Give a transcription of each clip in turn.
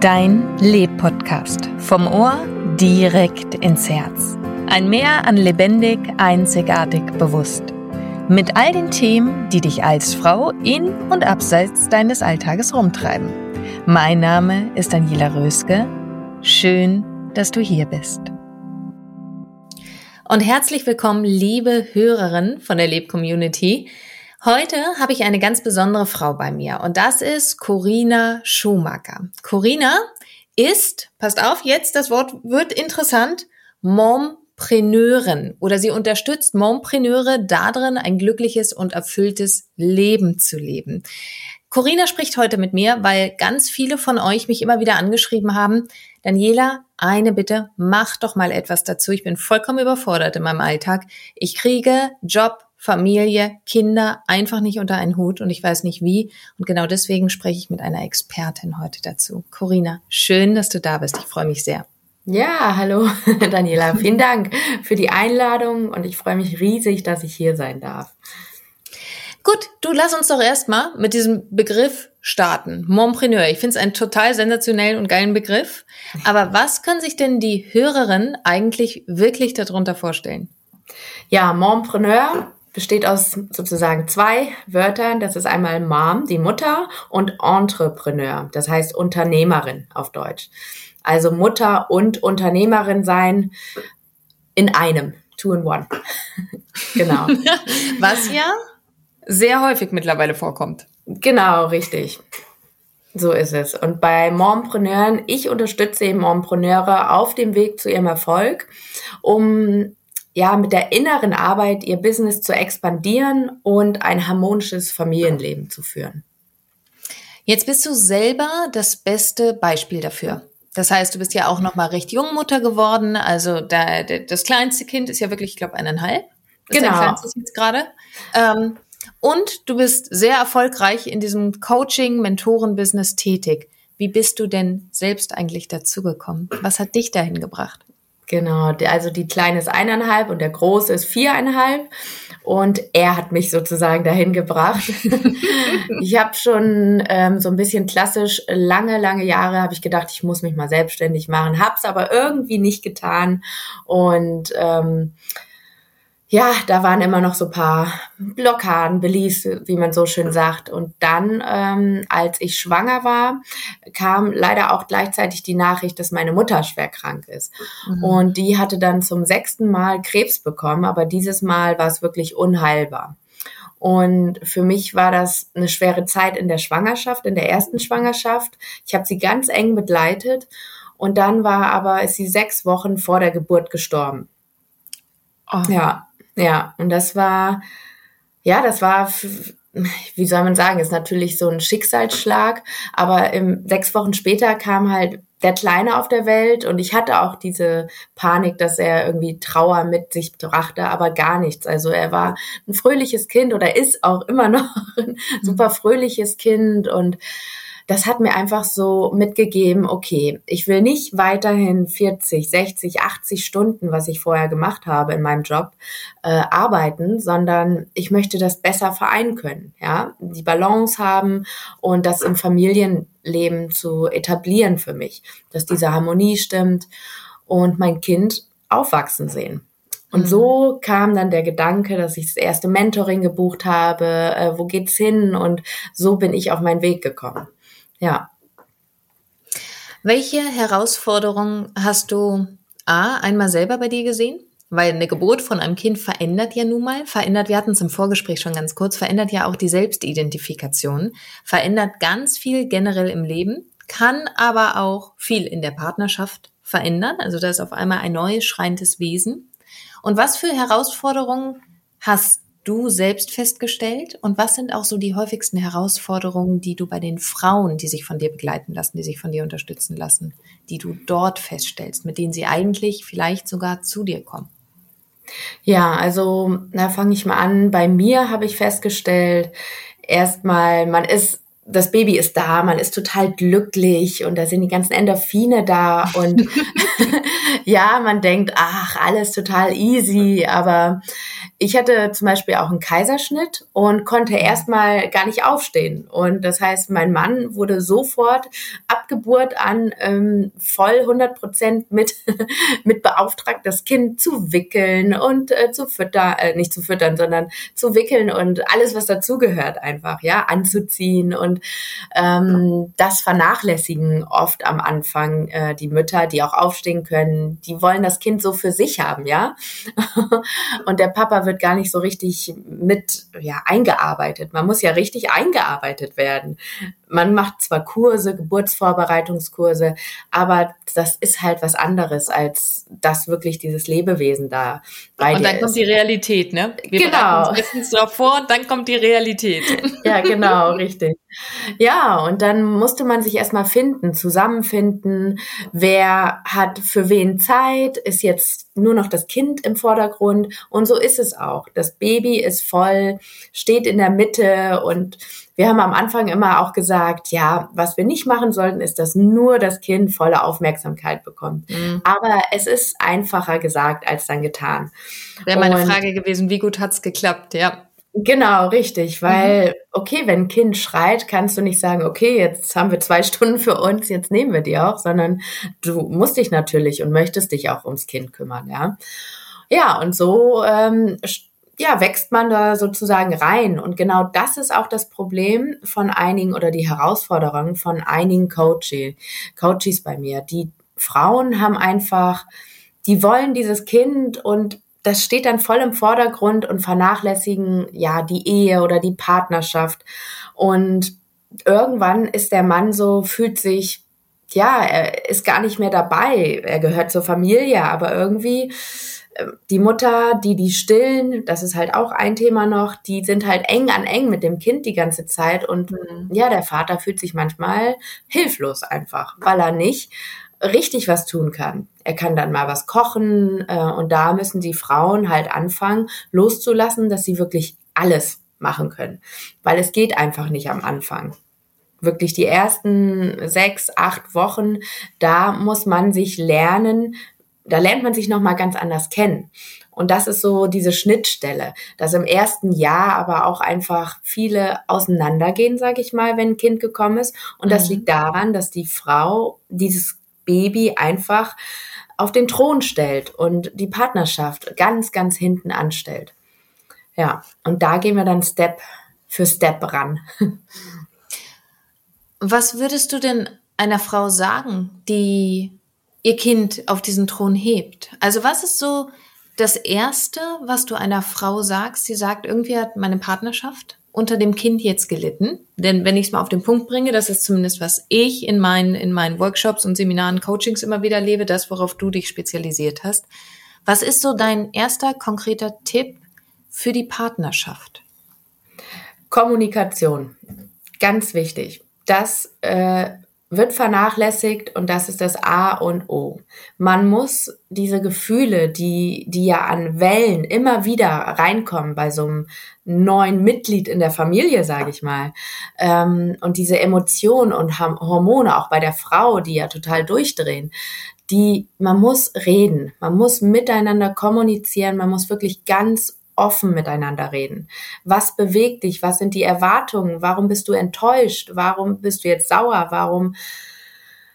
Dein Leb-Podcast. Vom Ohr direkt ins Herz. Ein Meer an lebendig, einzigartig, bewusst. Mit all den Themen, die dich als Frau in und abseits deines Alltages rumtreiben. Mein Name ist Daniela Röske. Schön, dass du hier bist. Und herzlich willkommen, liebe Hörerin von der Leb-Community. Heute habe ich eine ganz besondere Frau bei mir und das ist Corina Schumacher. Corina ist, passt auf, jetzt das Wort wird interessant, Mompreneurin oder sie unterstützt Mompreneure darin, ein glückliches und erfülltes Leben zu leben. Corina spricht heute mit mir, weil ganz viele von euch mich immer wieder angeschrieben haben, Daniela, eine Bitte, mach doch mal etwas dazu. Ich bin vollkommen überfordert in meinem Alltag. Ich kriege Job, Familie, Kinder einfach nicht unter einen Hut und ich weiß nicht wie. Und genau deswegen spreche ich mit einer Expertin heute dazu. Corina, schön, dass du da bist. Ich freue mich sehr. Ja, hallo Daniela. Vielen Dank für die Einladung und ich freue mich riesig, dass ich hier sein darf. Gut, du lass uns doch erstmal mit diesem Begriff starten. Mompreneur. Ich finde es einen total sensationellen und geilen Begriff. Aber was können sich denn die Hörerinnen eigentlich wirklich darunter vorstellen? Ja, Mompreneur besteht aus sozusagen zwei Wörtern. Das ist einmal Mom, die Mutter, und Entrepreneur, das heißt Unternehmerin auf Deutsch. Also Mutter und Unternehmerin sein in einem, two in one. genau. Was ja sehr häufig mittlerweile vorkommt. Genau, richtig. So ist es. Und bei Mompreneuren, ich unterstütze eben Mompreneure auf dem Weg zu ihrem Erfolg, um ja, mit der inneren Arbeit ihr Business zu expandieren und ein harmonisches Familienleben zu führen. Jetzt bist du selber das beste Beispiel dafür. Das heißt, du bist ja auch noch mal recht jung Mutter geworden. Also da, das kleinste Kind ist ja wirklich, ich glaube, eineinhalb. Das genau. Ist kleinstes jetzt gerade. Ähm, und du bist sehr erfolgreich in diesem Coaching, Mentoren-Business tätig. Wie bist du denn selbst eigentlich dazugekommen? Was hat dich dahin gebracht? Genau, also die kleine ist eineinhalb und der große ist viereinhalb. Und er hat mich sozusagen dahin gebracht. ich habe schon ähm, so ein bisschen klassisch lange, lange Jahre habe ich gedacht, ich muss mich mal selbstständig machen, hab's aber irgendwie nicht getan. Und ähm, ja, da waren immer noch so paar Blockaden, Beliefs, wie man so schön sagt. Und dann, ähm, als ich schwanger war, kam leider auch gleichzeitig die Nachricht, dass meine Mutter schwer krank ist. Mhm. Und die hatte dann zum sechsten Mal Krebs bekommen, aber dieses Mal war es wirklich unheilbar. Und für mich war das eine schwere Zeit in der Schwangerschaft, in der ersten Schwangerschaft. Ich habe sie ganz eng begleitet. Und dann war aber, ist sie sechs Wochen vor der Geburt gestorben. Oh. Ja, ja, und das war, ja, das war, wie soll man sagen, ist natürlich so ein Schicksalsschlag, aber im, sechs Wochen später kam halt der Kleine auf der Welt und ich hatte auch diese Panik, dass er irgendwie Trauer mit sich brachte, aber gar nichts. Also er war ein fröhliches Kind oder ist auch immer noch ein mhm. super fröhliches Kind und das hat mir einfach so mitgegeben, okay, ich will nicht weiterhin 40, 60, 80 Stunden, was ich vorher gemacht habe in meinem Job, äh, arbeiten, sondern ich möchte das besser vereinen können, ja, die Balance haben und das im Familienleben zu etablieren für mich, dass diese Harmonie stimmt und mein Kind aufwachsen sehen. Und mhm. so kam dann der Gedanke, dass ich das erste Mentoring gebucht habe, äh, wo geht's hin? Und so bin ich auf meinen Weg gekommen. Ja. Welche Herausforderungen hast du A, einmal selber bei dir gesehen? Weil eine Geburt von einem Kind verändert ja nun mal, verändert, wir hatten es im Vorgespräch schon ganz kurz, verändert ja auch die Selbstidentifikation, verändert ganz viel generell im Leben, kann aber auch viel in der Partnerschaft verändern. Also da ist auf einmal ein neues, schreiendes Wesen. Und was für Herausforderungen hast du selbst festgestellt? Und was sind auch so die häufigsten Herausforderungen, die du bei den Frauen, die sich von dir begleiten lassen, die sich von dir unterstützen lassen, die du dort feststellst, mit denen sie eigentlich vielleicht sogar zu dir kommen? Ja, also da fange ich mal an. Bei mir habe ich festgestellt, erstmal, man ist das Baby ist da, man ist total glücklich und da sind die ganzen Endorphine da und ja, man denkt, ach, alles total easy, aber ich hatte zum Beispiel auch einen Kaiserschnitt und konnte erstmal gar nicht aufstehen. Und das heißt, mein Mann wurde sofort ab Geburt an ähm, voll 100 Prozent mit, mit beauftragt, das Kind zu wickeln und äh, zu füttern, äh, nicht zu füttern, sondern zu wickeln und alles, was dazugehört einfach, ja, anzuziehen und ähm, das vernachlässigen oft am Anfang äh, die Mütter, die auch aufstehen können, die wollen das Kind so für sich haben, ja. und der Papa wird gar nicht so richtig mit ja, eingearbeitet. Man muss ja richtig eingearbeitet werden. Man macht zwar Kurse, Geburtsvorbereitungskurse, aber das ist halt was anderes als das wirklich dieses Lebewesen da bei Und dann ist. kommt die Realität, ne? Wir genau. uns darauf vor und dann kommt die Realität. Ja, genau, richtig. Ja, und dann musste man sich erstmal finden, zusammenfinden, wer hat für wen Zeit, ist jetzt nur noch das Kind im Vordergrund und so ist es auch. Das Baby ist voll, steht in der Mitte und wir haben am Anfang immer auch gesagt, ja, was wir nicht machen sollten, ist, dass nur das Kind volle Aufmerksamkeit bekommt. Mhm. Aber es ist einfacher gesagt als dann getan. Wäre meine Frage gewesen, wie gut hat's geklappt, ja. Genau, richtig, weil, mhm. okay, wenn ein Kind schreit, kannst du nicht sagen, okay, jetzt haben wir zwei Stunden für uns, jetzt nehmen wir die auch, sondern du musst dich natürlich und möchtest dich auch ums Kind kümmern, ja. Ja, und so ähm, ja, wächst man da sozusagen rein. Und genau das ist auch das Problem von einigen oder die Herausforderung von einigen Coaches, Coaches bei mir. Die Frauen haben einfach, die wollen dieses Kind und das steht dann voll im Vordergrund und vernachlässigen ja die Ehe oder die Partnerschaft. Und irgendwann ist der Mann so, fühlt sich, ja, er ist gar nicht mehr dabei. Er gehört zur Familie, aber irgendwie die Mutter, die die stillen, das ist halt auch ein Thema noch, die sind halt eng an eng mit dem Kind die ganze Zeit und mhm. ja, der Vater fühlt sich manchmal hilflos einfach, weil er nicht richtig was tun kann. Er kann dann mal was kochen äh, und da müssen die Frauen halt anfangen, loszulassen, dass sie wirklich alles machen können, weil es geht einfach nicht am Anfang. Wirklich die ersten sechs, acht Wochen, da muss man sich lernen, da lernt man sich noch mal ganz anders kennen. Und das ist so diese Schnittstelle, dass im ersten Jahr aber auch einfach viele auseinandergehen, sage ich mal, wenn ein Kind gekommen ist. Und das mhm. liegt daran, dass die Frau dieses Baby einfach auf den Thron stellt und die Partnerschaft ganz, ganz hinten anstellt. Ja, und da gehen wir dann Step für Step ran. Was würdest du denn einer Frau sagen, die ihr Kind auf diesen Thron hebt? Also was ist so das Erste, was du einer Frau sagst? Sie sagt, irgendwie hat meine Partnerschaft unter dem Kind jetzt gelitten? Denn wenn ich es mal auf den Punkt bringe, das ist zumindest, was ich in meinen, in meinen Workshops und Seminaren, Coachings immer wieder lebe, das, worauf du dich spezialisiert hast. Was ist so dein erster konkreter Tipp für die Partnerschaft? Kommunikation. Ganz wichtig. Das äh, wird vernachlässigt und das ist das A und O. Man muss diese Gefühle, die, die ja an Wellen immer wieder reinkommen bei so einem neuen Mitglied in der Familie, sage ich mal, ähm, und diese Emotionen und Hormone auch bei der Frau, die ja total durchdrehen, die, man muss reden, man muss miteinander kommunizieren, man muss wirklich ganz offen miteinander reden. Was bewegt dich? Was sind die Erwartungen? Warum bist du enttäuscht? Warum bist du jetzt sauer? Warum?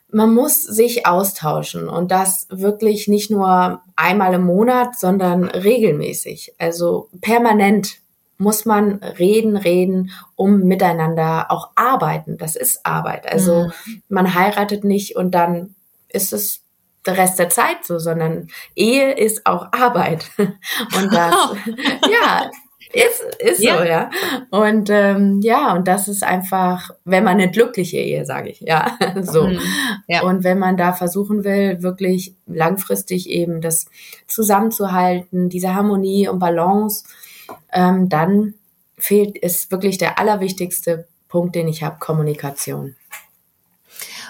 Man muss sich austauschen und das wirklich nicht nur einmal im Monat, sondern regelmäßig. Also permanent muss man reden, reden, um miteinander auch arbeiten. Das ist Arbeit. Also mhm. man heiratet nicht und dann ist es der Rest der Zeit so, sondern Ehe ist auch Arbeit. Und das, ja, ist, ist ja. so, ja. Und ähm, ja, und das ist einfach, wenn man eine glückliche Ehe, sage ich, ja, so. Mhm. Ja. Und wenn man da versuchen will, wirklich langfristig eben das zusammenzuhalten, diese Harmonie und Balance, ähm, dann fehlt, ist wirklich der allerwichtigste Punkt, den ich habe, Kommunikation.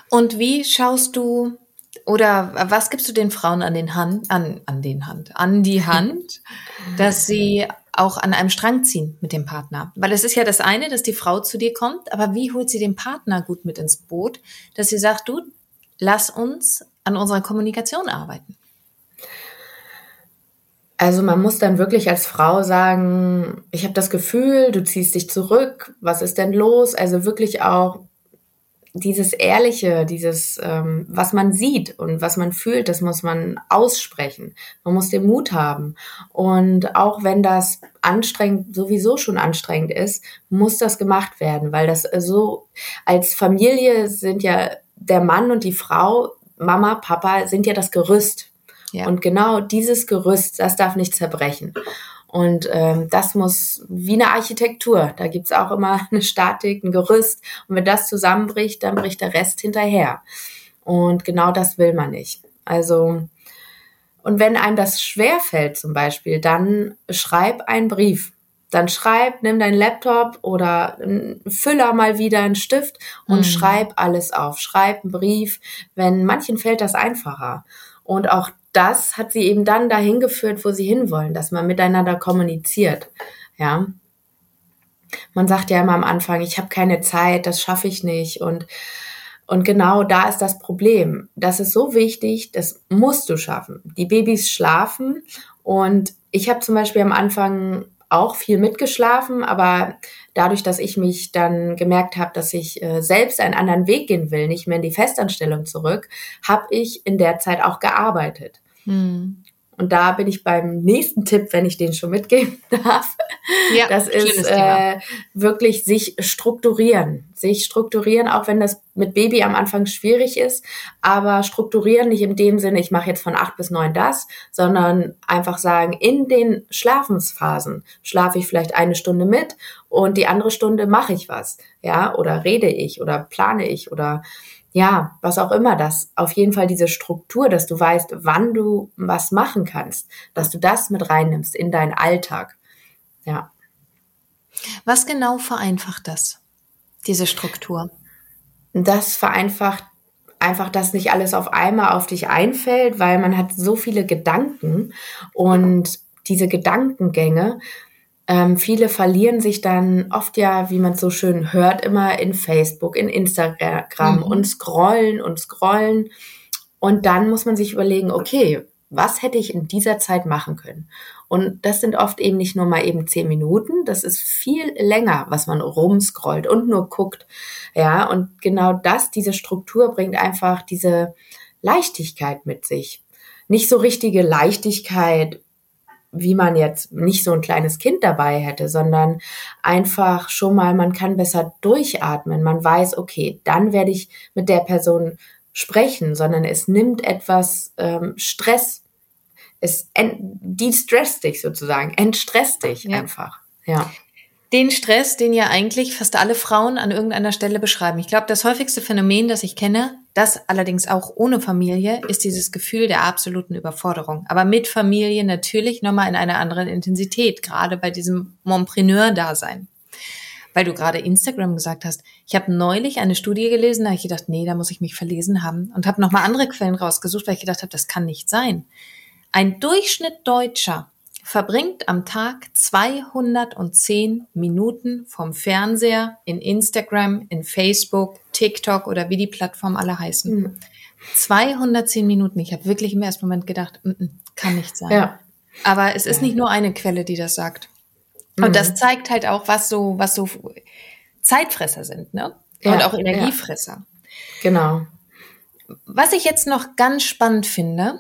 Und wie schaust du oder was gibst du den Frauen an den Hand, an, an den Hand, an die Hand, dass sie auch an einem Strang ziehen mit dem Partner? Weil es ist ja das eine, dass die Frau zu dir kommt, aber wie holt sie den Partner gut mit ins Boot, dass sie sagt, du, lass uns an unserer Kommunikation arbeiten? Also man muss dann wirklich als Frau sagen, ich habe das Gefühl, du ziehst dich zurück, was ist denn los? Also wirklich auch dieses Ehrliche, dieses, ähm, was man sieht und was man fühlt, das muss man aussprechen. Man muss den Mut haben. Und auch wenn das anstrengend, sowieso schon anstrengend ist, muss das gemacht werden, weil das so, als Familie sind ja der Mann und die Frau, Mama, Papa, sind ja das Gerüst. Ja. Und genau dieses Gerüst, das darf nicht zerbrechen. Und ähm, das muss wie eine Architektur. Da gibt's auch immer eine Statik, ein Gerüst. Und wenn das zusammenbricht, dann bricht der Rest hinterher. Und genau das will man nicht. Also, und wenn einem das schwer fällt zum Beispiel, dann schreib einen Brief. Dann schreib, nimm deinen Laptop oder einen Füller mal wieder, einen Stift und mhm. schreib alles auf. Schreib einen Brief. Wenn manchen fällt das einfacher. Und auch das hat sie eben dann dahin geführt, wo sie hinwollen, dass man miteinander kommuniziert. Ja. Man sagt ja immer am Anfang, ich habe keine Zeit, das schaffe ich nicht und und genau da ist das Problem. Das ist so wichtig, das musst du schaffen. Die Babys schlafen und ich habe zum Beispiel am Anfang auch viel mitgeschlafen, aber dadurch, dass ich mich dann gemerkt habe, dass ich äh, selbst einen anderen Weg gehen will, nicht mehr in die Festanstellung zurück, habe ich in der Zeit auch gearbeitet. Hm. Und da bin ich beim nächsten Tipp, wenn ich den schon mitgeben darf. Ja, das ist äh, wirklich sich strukturieren. Sich strukturieren, auch wenn das mit Baby am Anfang schwierig ist, aber strukturieren nicht in dem Sinne, ich mache jetzt von acht bis neun das, sondern einfach sagen, in den Schlafensphasen schlafe ich vielleicht eine Stunde mit und die andere Stunde mache ich was, ja, oder rede ich oder plane ich oder ja, was auch immer das, auf jeden Fall diese Struktur, dass du weißt, wann du was machen kannst, dass du das mit reinnimmst in deinen Alltag. Ja. Was genau vereinfacht das, diese Struktur? Das vereinfacht einfach, dass nicht alles auf einmal auf dich einfällt, weil man hat so viele Gedanken und diese Gedankengänge ähm, viele verlieren sich dann oft ja, wie man so schön hört, immer in Facebook, in Instagram mhm. und scrollen und scrollen. Und dann muss man sich überlegen, okay, was hätte ich in dieser Zeit machen können? Und das sind oft eben nicht nur mal eben zehn Minuten, das ist viel länger, was man rumscrollt und nur guckt. Ja, und genau das, diese Struktur bringt einfach diese Leichtigkeit mit sich. Nicht so richtige Leichtigkeit, wie man jetzt nicht so ein kleines Kind dabei hätte, sondern einfach schon mal, man kann besser durchatmen. Man weiß, okay, dann werde ich mit der Person sprechen, sondern es nimmt etwas ähm, Stress. Es de-stresst dich sozusagen, entstresst dich ja. einfach. Ja den Stress, den ja eigentlich fast alle Frauen an irgendeiner Stelle beschreiben. Ich glaube, das häufigste Phänomen, das ich kenne, das allerdings auch ohne Familie, ist dieses Gefühl der absoluten Überforderung. Aber mit Familie natürlich nochmal in einer anderen Intensität, gerade bei diesem Montpreneur-Dasein. weil du gerade Instagram gesagt hast. Ich habe neulich eine Studie gelesen, da habe ich gedacht, nee, da muss ich mich verlesen haben und habe nochmal andere Quellen rausgesucht, weil ich gedacht habe, das kann nicht sein. Ein Durchschnitt Deutscher verbringt am Tag 210 Minuten vom Fernseher in Instagram, in Facebook, TikTok oder wie die Plattformen alle heißen. Mhm. 210 Minuten. Ich habe wirklich im ersten Moment gedacht, mm -mm, kann nicht sein. Ja. Aber es ist nicht nur eine Quelle, die das sagt. Und mhm. das zeigt halt auch, was so, was so Zeitfresser sind, ne? Ja, Und auch Energiefresser. Ja. Genau. Was ich jetzt noch ganz spannend finde,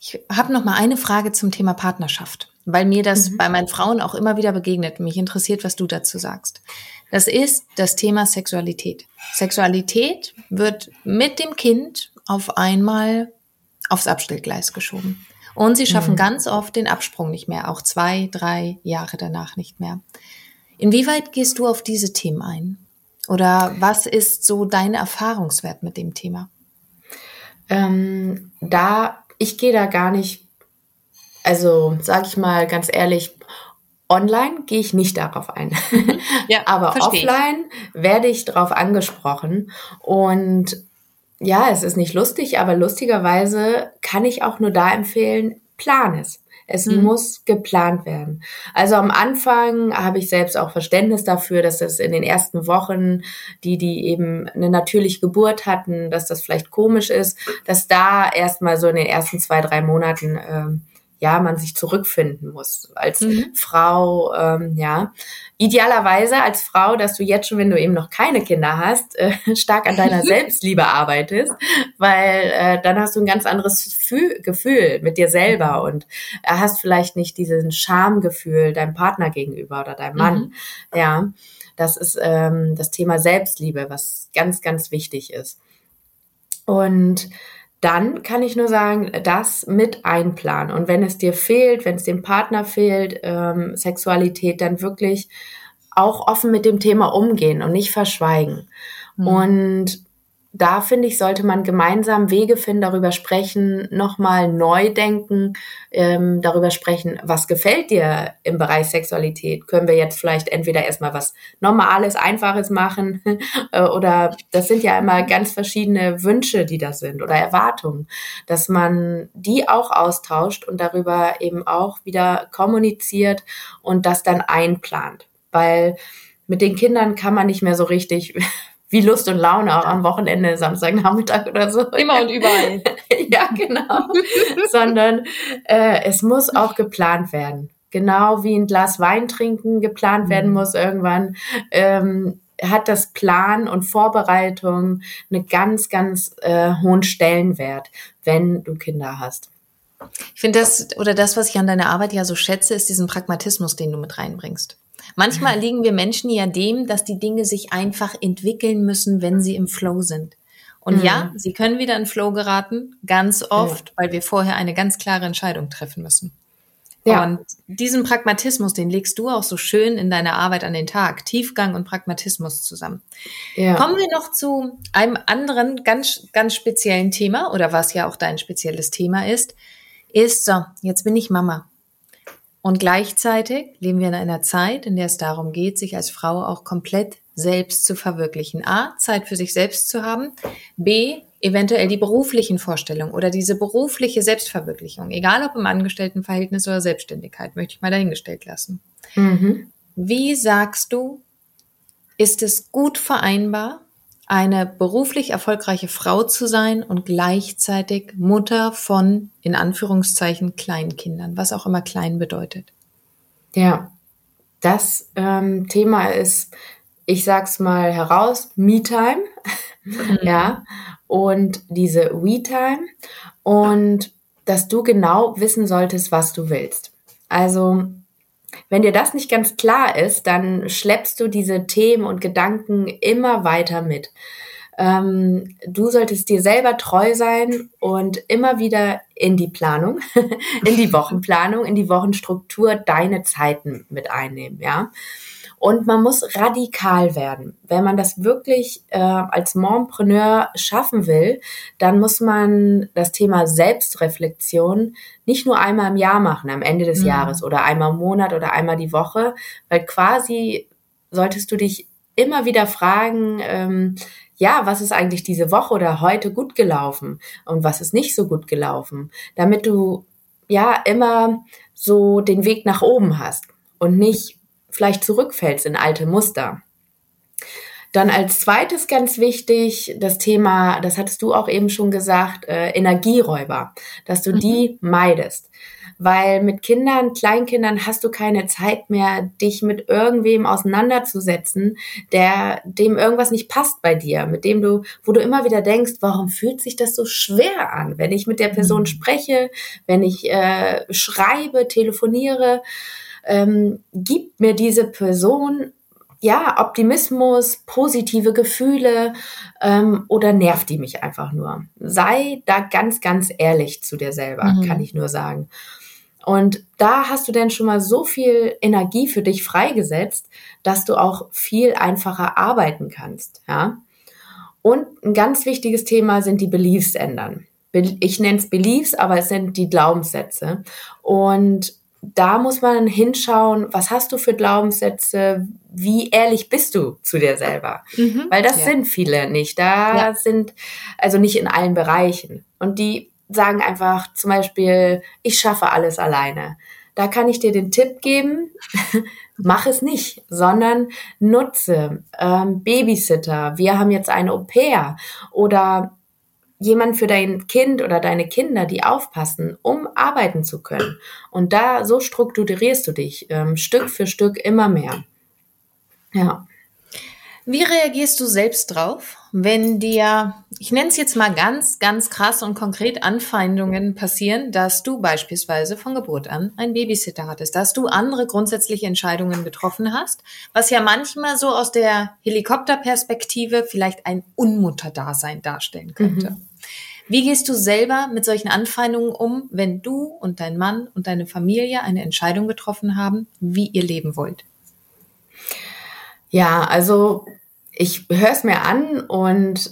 ich habe noch mal eine Frage zum Thema Partnerschaft, weil mir das mhm. bei meinen Frauen auch immer wieder begegnet. Mich interessiert, was du dazu sagst. Das ist das Thema Sexualität. Sexualität wird mit dem Kind auf einmal aufs Abstellgleis geschoben. Und sie schaffen mhm. ganz oft den Absprung nicht mehr, auch zwei, drei Jahre danach nicht mehr. Inwieweit gehst du auf diese Themen ein? Oder was ist so dein Erfahrungswert mit dem Thema? Ähm, da, ich gehe da gar nicht, also sage ich mal ganz ehrlich, online gehe ich nicht darauf ein. Mhm. Ja, Aber offline ich. werde ich darauf angesprochen. Und ja, es ist nicht lustig, aber lustigerweise kann ich auch nur da empfehlen, plan es. Es mhm. muss geplant werden. Also am Anfang habe ich selbst auch Verständnis dafür, dass das in den ersten Wochen, die, die eben eine natürliche Geburt hatten, dass das vielleicht komisch ist, dass da erstmal so in den ersten zwei, drei Monaten ähm, ja, man sich zurückfinden muss als mhm. Frau, ähm, ja. Idealerweise als Frau, dass du jetzt schon, wenn du eben noch keine Kinder hast, äh, stark an deiner Selbstliebe arbeitest, weil äh, dann hast du ein ganz anderes Gefühl, Gefühl mit dir selber und äh, hast vielleicht nicht diesen Schamgefühl deinem Partner gegenüber oder deinem Mann, mhm. ja. Das ist ähm, das Thema Selbstliebe, was ganz, ganz wichtig ist. Und dann kann ich nur sagen, das mit einplanen. Und wenn es dir fehlt, wenn es dem Partner fehlt, ähm, Sexualität, dann wirklich auch offen mit dem Thema umgehen und nicht verschweigen. Mhm. Und da finde ich, sollte man gemeinsam Wege finden, darüber sprechen, nochmal neu denken, ähm, darüber sprechen, was gefällt dir im Bereich Sexualität? Können wir jetzt vielleicht entweder erstmal was Normales, Einfaches machen äh, oder das sind ja immer ganz verschiedene Wünsche, die da sind oder Erwartungen, dass man die auch austauscht und darüber eben auch wieder kommuniziert und das dann einplant. Weil mit den Kindern kann man nicht mehr so richtig wie Lust und Laune auch am Wochenende, Samstagnachmittag oder so. Immer und überall. ja, genau. Sondern äh, es muss auch geplant werden. Genau wie ein Glas Wein trinken geplant mhm. werden muss irgendwann. Ähm, hat das Plan und Vorbereitung einen ganz, ganz äh, hohen Stellenwert, wenn du Kinder hast. Ich finde das, oder das, was ich an deiner Arbeit ja so schätze, ist diesen Pragmatismus, den du mit reinbringst. Manchmal liegen wir Menschen ja dem, dass die Dinge sich einfach entwickeln müssen, wenn sie im Flow sind. Und mhm. ja, sie können wieder in Flow geraten, ganz oft, ja. weil wir vorher eine ganz klare Entscheidung treffen müssen. Ja. Und diesen Pragmatismus, den legst du auch so schön in deiner Arbeit an den Tag. Tiefgang und Pragmatismus zusammen. Ja. Kommen wir noch zu einem anderen ganz, ganz speziellen Thema oder was ja auch dein spezielles Thema ist, ist so, jetzt bin ich Mama. Und gleichzeitig leben wir in einer Zeit, in der es darum geht, sich als Frau auch komplett selbst zu verwirklichen. A, Zeit für sich selbst zu haben. B, eventuell die beruflichen Vorstellungen oder diese berufliche Selbstverwirklichung, egal ob im Angestelltenverhältnis oder Selbstständigkeit, möchte ich mal dahingestellt lassen. Mhm. Wie sagst du, ist es gut vereinbar, eine beruflich erfolgreiche Frau zu sein und gleichzeitig Mutter von, in Anführungszeichen, Kleinkindern, was auch immer klein bedeutet. Ja, das ähm, Thema ist, ich sag's mal heraus, Me-Time, mhm. ja, und diese We-Time und dass du genau wissen solltest, was du willst. Also wenn dir das nicht ganz klar ist, dann schleppst du diese Themen und Gedanken immer weiter mit. Ähm, du solltest dir selber treu sein und immer wieder in die Planung, in die Wochenplanung, in die Wochenstruktur deine Zeiten mit einnehmen, ja. Und man muss radikal werden. Wenn man das wirklich äh, als Mompreneur schaffen will, dann muss man das Thema Selbstreflexion nicht nur einmal im Jahr machen, am Ende des mhm. Jahres oder einmal im Monat oder einmal die Woche, weil quasi solltest du dich immer wieder fragen, ähm, ja, was ist eigentlich diese Woche oder heute gut gelaufen und was ist nicht so gut gelaufen, damit du ja immer so den Weg nach oben hast und nicht vielleicht zurückfällst in alte Muster. Dann als zweites ganz wichtig das Thema, das hattest du auch eben schon gesagt, äh, Energieräuber, dass du mhm. die meidest. Weil mit Kindern, Kleinkindern hast du keine Zeit mehr, dich mit irgendwem auseinanderzusetzen, der dem irgendwas nicht passt bei dir, mit dem du, wo du immer wieder denkst, warum fühlt sich das so schwer an, wenn ich mit der Person mhm. spreche, wenn ich äh, schreibe, telefoniere, ähm, gibt mir diese Person ja, Optimismus, positive Gefühle ähm, oder nervt die mich einfach nur? Sei da ganz, ganz ehrlich zu dir selber, mhm. kann ich nur sagen. Und da hast du denn schon mal so viel Energie für dich freigesetzt, dass du auch viel einfacher arbeiten kannst, ja. Und ein ganz wichtiges Thema sind die Beliefs ändern. Ich nenne es Beliefs, aber es sind die Glaubenssätze. Und da muss man hinschauen, was hast du für Glaubenssätze, wie ehrlich bist du zu dir selber? Mhm, Weil das ja. sind viele nicht. Da ja. sind, also nicht in allen Bereichen. Und die sagen einfach zum Beispiel, ich schaffe alles alleine. Da kann ich dir den Tipp geben, mach es nicht, sondern nutze ähm, Babysitter. Wir haben jetzt eine Au pair oder jemand für dein Kind oder deine Kinder, die aufpassen, um arbeiten zu können. Und da so strukturierst du dich ähm, Stück für Stück immer mehr. Ja. Wie reagierst du selbst drauf, wenn dir, ich nenne es jetzt mal ganz, ganz krass und konkret Anfeindungen passieren, dass du beispielsweise von Geburt an einen Babysitter hattest, dass du andere grundsätzliche Entscheidungen getroffen hast, was ja manchmal so aus der Helikopterperspektive vielleicht ein Unmutterdasein darstellen könnte. Mhm. Wie gehst du selber mit solchen Anfeindungen um, wenn du und dein Mann und deine Familie eine Entscheidung getroffen haben, wie ihr leben wollt? Ja, also ich höre es mir an und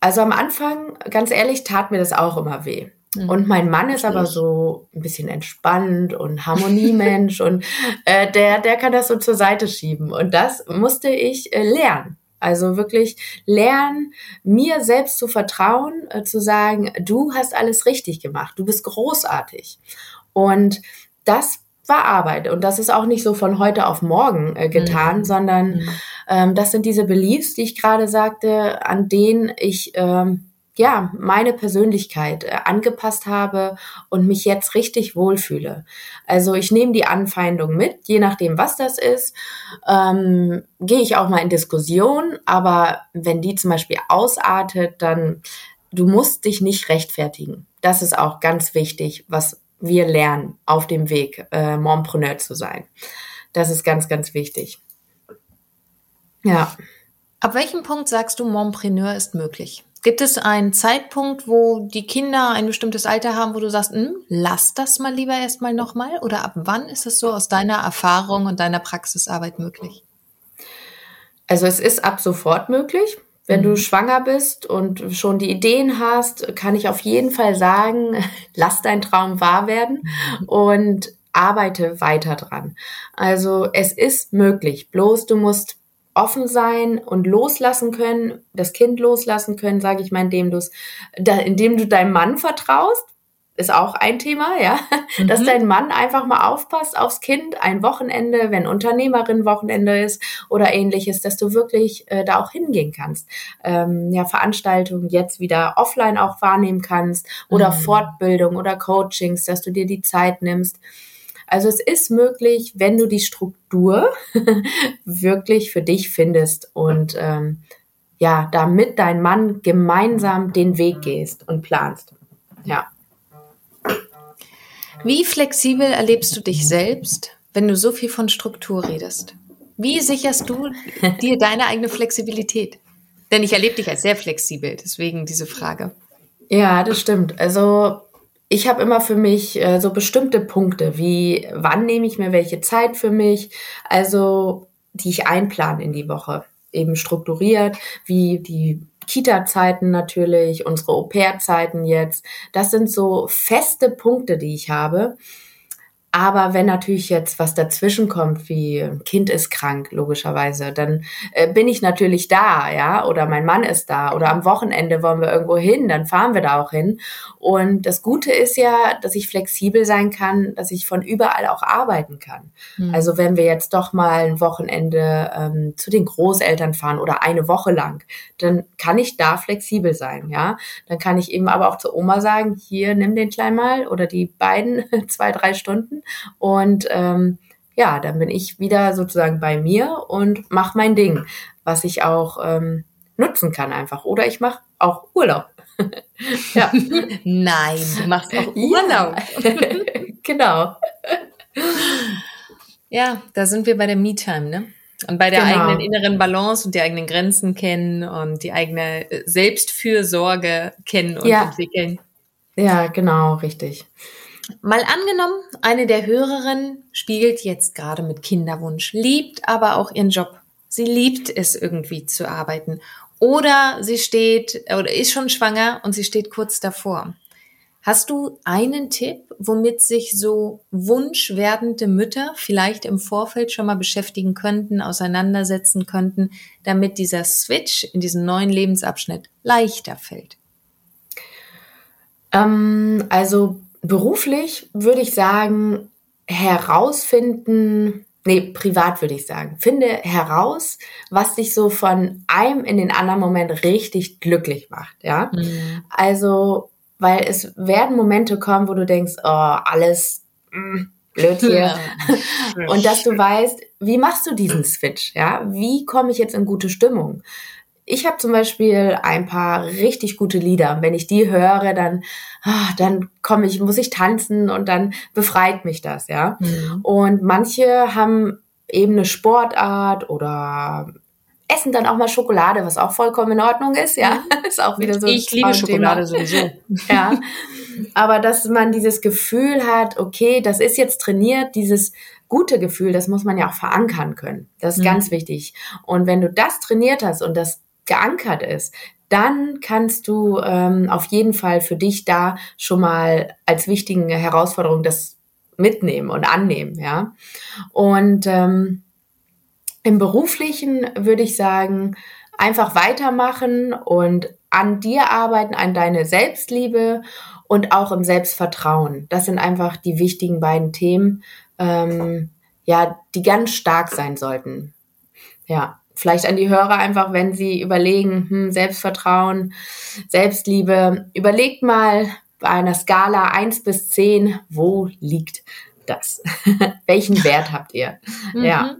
also am Anfang, ganz ehrlich, tat mir das auch immer weh. Mhm. Und mein Mann ist aber so ein bisschen entspannt und Harmoniemensch und äh, der, der kann das so zur Seite schieben. Und das musste ich äh, lernen. Also wirklich lernen, mir selbst zu vertrauen, äh, zu sagen, du hast alles richtig gemacht, du bist großartig. Und das war Arbeit. Und das ist auch nicht so von heute auf morgen äh, getan, mhm. sondern mhm. ähm, das sind diese Beliefs, die ich gerade sagte, an denen ich ähm, ja meine Persönlichkeit äh, angepasst habe und mich jetzt richtig wohlfühle. Also ich nehme die Anfeindung mit, je nachdem, was das ist, ähm, gehe ich auch mal in Diskussion. Aber wenn die zum Beispiel ausartet, dann du musst dich nicht rechtfertigen. Das ist auch ganz wichtig, was wir lernen auf dem Weg, äh, Mompreneur zu sein. Das ist ganz, ganz wichtig. Ja. Ab welchem Punkt sagst du, Mompreneur ist möglich? Gibt es einen Zeitpunkt, wo die Kinder ein bestimmtes Alter haben, wo du sagst, hm, lass das mal lieber erstmal nochmal? Oder ab wann ist es so aus deiner Erfahrung und deiner Praxisarbeit möglich? Also es ist ab sofort möglich. Wenn mhm. du schwanger bist und schon die Ideen hast, kann ich auf jeden Fall sagen, lass dein Traum wahr werden mhm. und arbeite weiter dran. Also es ist möglich. Bloß du musst offen sein und loslassen können, das Kind loslassen können, sage ich mal, indem du indem du deinem Mann vertraust, ist auch ein Thema, ja, mhm. dass dein Mann einfach mal aufpasst aufs Kind, ein Wochenende, wenn Unternehmerin Wochenende ist oder ähnliches, dass du wirklich äh, da auch hingehen kannst, ähm, ja, Veranstaltungen jetzt wieder offline auch wahrnehmen kannst oder mhm. Fortbildung oder Coachings, dass du dir die Zeit nimmst. Also es ist möglich, wenn du die Struktur wirklich für dich findest und ähm, ja, da mit deinem Mann gemeinsam den Weg gehst und planst. Ja. Wie flexibel erlebst du dich selbst, wenn du so viel von Struktur redest? Wie sicherst du dir deine eigene Flexibilität? Denn ich erlebe dich als sehr flexibel, deswegen diese Frage. Ja, das stimmt. Also ich habe immer für mich äh, so bestimmte Punkte, wie wann nehme ich mir welche Zeit für mich, also die ich einplane in die Woche, eben strukturiert, wie die Kita-Zeiten natürlich, unsere Au-pair-Zeiten jetzt. Das sind so feste Punkte, die ich habe. Aber wenn natürlich jetzt was dazwischen kommt, wie ein Kind ist krank, logischerweise, dann äh, bin ich natürlich da, ja, oder mein Mann ist da, oder am Wochenende wollen wir irgendwo hin, dann fahren wir da auch hin. Und das Gute ist ja, dass ich flexibel sein kann, dass ich von überall auch arbeiten kann. Mhm. Also wenn wir jetzt doch mal ein Wochenende ähm, zu den Großeltern fahren oder eine Woche lang, dann kann ich da flexibel sein, ja. Dann kann ich eben aber auch zur Oma sagen, hier, nimm den klein mal oder die beiden zwei, drei Stunden und ähm, ja, dann bin ich wieder sozusagen bei mir und mache mein Ding, was ich auch ähm, nutzen kann einfach. Oder ich mache auch Urlaub. ja. Nein, du machst auch Urlaub. genau. Ja, da sind wir bei der Me-Time, ne? Und bei der genau. eigenen inneren Balance und die eigenen Grenzen kennen und die eigene äh, Selbstfürsorge kennen und ja. entwickeln. Ja, genau, richtig. Mal angenommen, eine der Hörerinnen spiegelt jetzt gerade mit Kinderwunsch, liebt aber auch ihren Job. Sie liebt es irgendwie zu arbeiten. Oder sie steht oder ist schon schwanger und sie steht kurz davor. Hast du einen Tipp, womit sich so wunschwerdende Mütter vielleicht im Vorfeld schon mal beschäftigen könnten, auseinandersetzen könnten, damit dieser Switch in diesen neuen Lebensabschnitt leichter fällt? Ähm, also beruflich würde ich sagen, herausfinden, nee, privat würde ich sagen, finde heraus, was dich so von einem in den anderen Moment richtig glücklich macht, ja. Mhm. Also, weil es werden Momente kommen, wo du denkst, oh, alles mh, mm, blöd hier. Ja. Und dass du weißt, wie machst du diesen Switch, ja? Wie komme ich jetzt in gute Stimmung? Ich habe zum Beispiel ein paar richtig gute Lieder. Wenn ich die höre, dann, ach, dann komme ich, muss ich tanzen und dann befreit mich das, ja. Mhm. Und manche haben eben eine Sportart oder essen dann auch mal Schokolade, was auch vollkommen in Ordnung ist, ja. Mhm. ist auch wieder so. Ich liebe Schokolade sowieso. ja. Aber dass man dieses Gefühl hat, okay, das ist jetzt trainiert, dieses gute Gefühl, das muss man ja auch verankern können. Das ist mhm. ganz wichtig. Und wenn du das trainiert hast und das geankert ist, dann kannst du ähm, auf jeden Fall für dich da schon mal als wichtige Herausforderung das mitnehmen und annehmen, ja. Und ähm, im beruflichen würde ich sagen, einfach weitermachen und an dir arbeiten, an deine Selbstliebe und auch im Selbstvertrauen. Das sind einfach die wichtigen beiden Themen, ähm, ja, die ganz stark sein sollten. Ja vielleicht an die Hörer einfach, wenn sie überlegen, hm, Selbstvertrauen, Selbstliebe, überlegt mal bei einer Skala eins bis zehn, wo liegt das? Welchen Wert habt ihr? Mhm. Ja.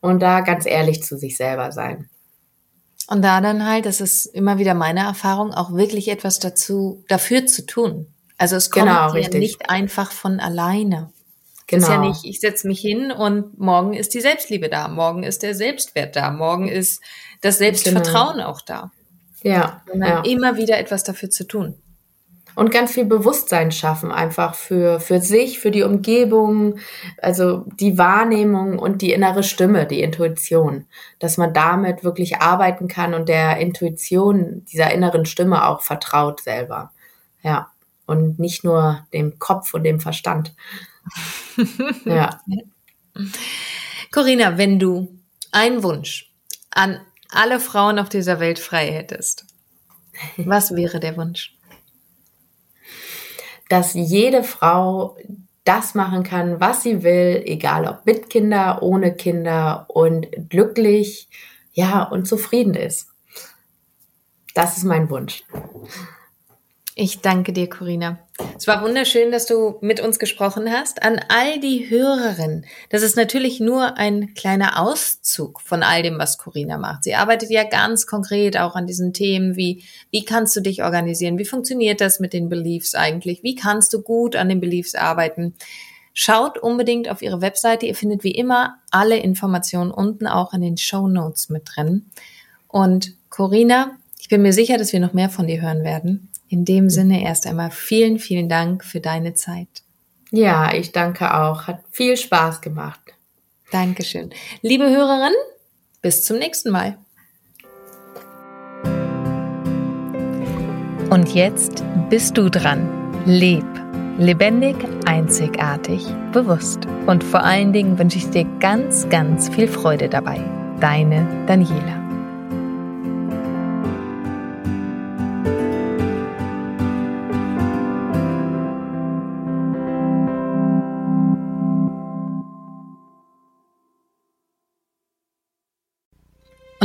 Und da ganz ehrlich zu sich selber sein. Und da dann halt, das ist immer wieder meine Erfahrung, auch wirklich etwas dazu, dafür zu tun. Also es kommt genau, ja nicht einfach von alleine. Genau. Ist ja genau. nicht, ich setze mich hin und morgen ist die Selbstliebe da, morgen ist der Selbstwert da, morgen ist das Selbstvertrauen genau. auch da. Ja. Ja. immer wieder etwas dafür zu tun. Und ganz viel Bewusstsein schaffen, einfach für, für sich, für die Umgebung, also die Wahrnehmung und die innere Stimme, die Intuition, dass man damit wirklich arbeiten kann und der Intuition, dieser inneren Stimme auch vertraut selber. Ja. Und nicht nur dem Kopf und dem Verstand ja. Corinna, wenn du einen Wunsch an alle Frauen auf dieser Welt frei hättest, was wäre der Wunsch? Dass jede Frau das machen kann, was sie will, egal ob mit Kinder, ohne Kinder und glücklich, ja, und zufrieden ist. Das ist mein Wunsch. Ich danke dir, Corinna. Es war wunderschön, dass du mit uns gesprochen hast. An all die Hörerinnen. Das ist natürlich nur ein kleiner Auszug von all dem, was Corinna macht. Sie arbeitet ja ganz konkret auch an diesen Themen wie, wie kannst du dich organisieren? Wie funktioniert das mit den Beliefs eigentlich? Wie kannst du gut an den Beliefs arbeiten? Schaut unbedingt auf ihre Webseite. Ihr findet wie immer alle Informationen unten auch in den Show Notes mit drin. Und Corinna, ich bin mir sicher, dass wir noch mehr von dir hören werden. In dem Sinne erst einmal vielen, vielen Dank für deine Zeit. Ja, ich danke auch. Hat viel Spaß gemacht. Dankeschön. Liebe Hörerin, bis zum nächsten Mal. Und jetzt bist du dran. Leb Lebendig, einzigartig, bewusst. Und vor allen Dingen wünsche ich dir ganz, ganz viel Freude dabei. Deine Daniela.